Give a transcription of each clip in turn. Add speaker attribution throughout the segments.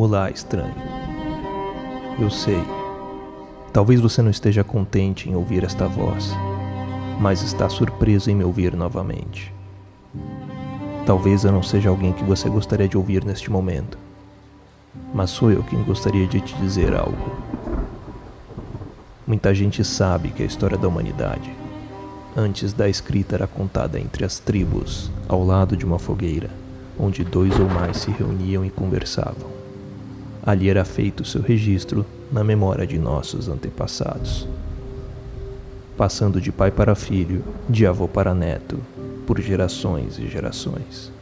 Speaker 1: Olá, estranho. Eu sei. Talvez você não esteja contente em ouvir esta voz, mas está surpreso em me ouvir novamente. Talvez eu não seja alguém que você gostaria de ouvir neste momento, mas sou eu quem gostaria de te dizer algo. Muita gente sabe que a história da humanidade, antes da escrita, era contada entre as tribos, ao lado de uma fogueira, onde dois ou mais se reuniam e conversavam. Ali era feito seu registro na memória de nossos antepassados. Passando de pai para filho, de avô para neto, por gerações e gerações.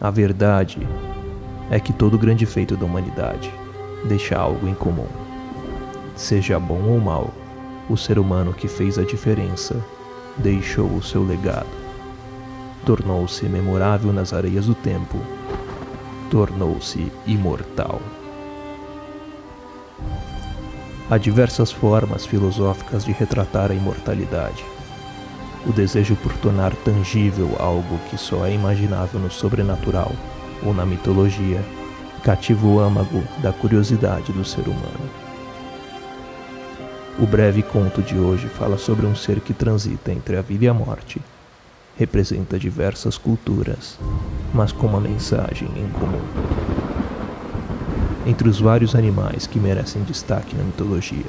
Speaker 1: A verdade é que todo grande feito da humanidade deixa algo em comum. Seja bom ou mal, o ser humano que fez a diferença deixou o seu legado. Tornou-se memorável nas areias do tempo, tornou-se imortal. Há diversas formas filosóficas de retratar a imortalidade. O desejo por tornar tangível algo que só é imaginável no sobrenatural ou na mitologia cativa o âmago da curiosidade do ser humano. O breve conto de hoje fala sobre um ser que transita entre a vida e a morte. Representa diversas culturas, mas com uma mensagem em comum. Entre os vários animais que merecem destaque na mitologia,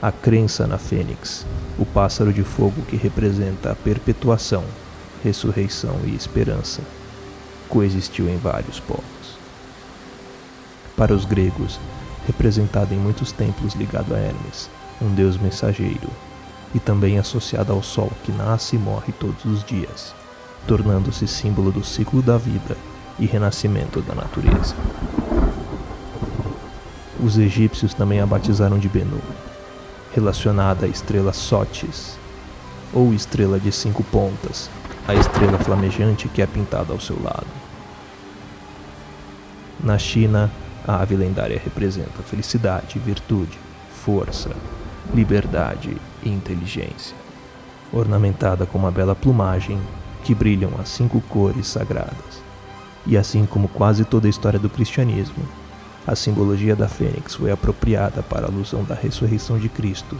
Speaker 1: a crença na fênix, o pássaro de fogo que representa a perpetuação, ressurreição e esperança, coexistiu em vários povos. Para os gregos, representado em muitos templos ligado a Hermes, um deus mensageiro, e também associado ao sol que nasce e morre todos os dias, tornando-se símbolo do ciclo da vida e renascimento da natureza. Os egípcios também a batizaram de Benu, relacionada à estrela Sotis, ou estrela de cinco pontas, a estrela flamejante que é pintada ao seu lado. Na China, a ave lendária representa felicidade, virtude, força, liberdade e inteligência, ornamentada com uma bela plumagem que brilham as cinco cores sagradas. E assim como quase toda a história do cristianismo, a simbologia da fênix foi apropriada para a alusão da ressurreição de Cristo,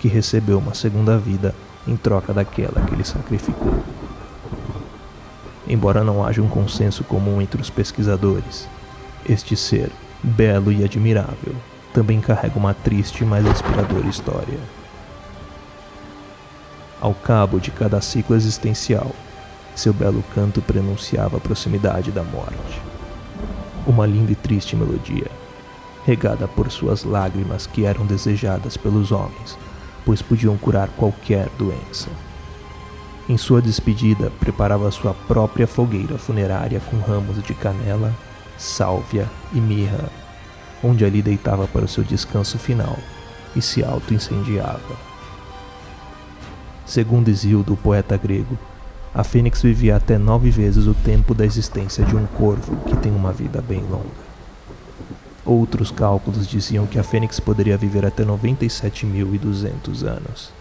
Speaker 1: que recebeu uma segunda vida em troca daquela que ele sacrificou. Embora não haja um consenso comum entre os pesquisadores, este ser, belo e admirável, também carrega uma triste mas inspiradora história. Ao cabo de cada ciclo existencial, seu belo canto prenunciava a proximidade da morte. Uma linda e triste melodia, regada por suas lágrimas que eram desejadas pelos homens, pois podiam curar qualquer doença. Em sua despedida, preparava sua própria fogueira funerária com ramos de canela, sálvia e mirra onde ali deitava para o seu descanso final e se auto-incendiava. Segundo Isildo, o poeta grego, a fênix vivia até nove vezes o tempo da existência de um corvo que tem uma vida bem longa. Outros cálculos diziam que a fênix poderia viver até 97.200 anos.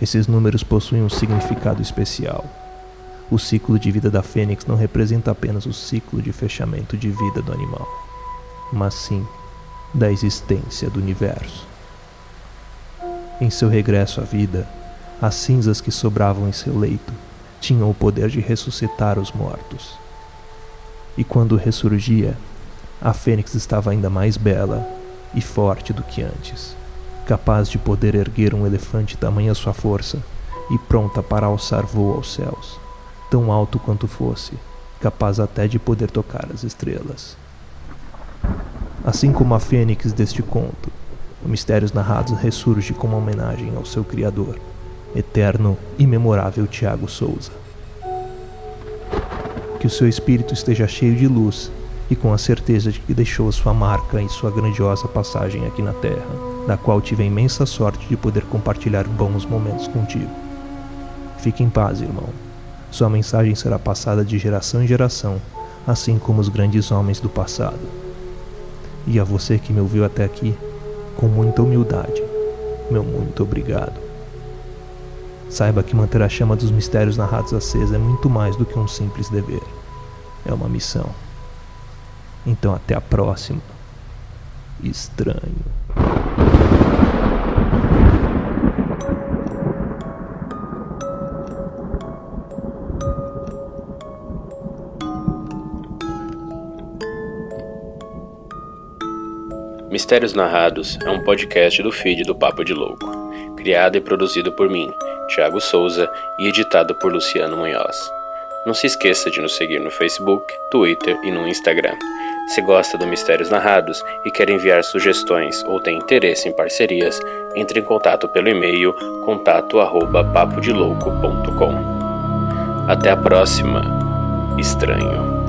Speaker 1: Esses números possuem um significado especial. O ciclo de vida da fênix não representa apenas o ciclo de fechamento de vida do animal mas sim da existência do universo. Em seu regresso à vida, as cinzas que sobravam em seu leito tinham o poder de ressuscitar os mortos. E quando ressurgia, a fênix estava ainda mais bela e forte do que antes, capaz de poder erguer um elefante tamanha sua força e pronta para alçar voo aos céus, tão alto quanto fosse, capaz até de poder tocar as estrelas. Assim como a fênix deste conto, o Mistérios Narrados ressurge como uma homenagem ao seu criador, eterno e memorável Tiago Souza. Que o seu espírito esteja cheio de luz e com a certeza de que deixou sua marca em sua grandiosa passagem aqui na Terra, da qual tive a imensa sorte de poder compartilhar bons momentos contigo. Fique em paz, irmão. Sua mensagem será passada de geração em geração, assim como os grandes homens do passado e a você que me ouviu até aqui, com muita humildade, meu muito obrigado. Saiba que manter a chama dos mistérios narrados acesa é muito mais do que um simples dever. É uma missão. Então até a próxima. Estranho.
Speaker 2: Mistérios Narrados é um podcast do feed do Papo de Louco, criado e produzido por mim, Thiago Souza, e editado por Luciano Munhoz. Não se esqueça de nos seguir no Facebook, Twitter e no Instagram. Se gosta do Mistérios Narrados e quer enviar sugestões ou tem interesse em parcerias, entre em contato pelo e-mail contato@papodelouco.com. Até a próxima. Estranho.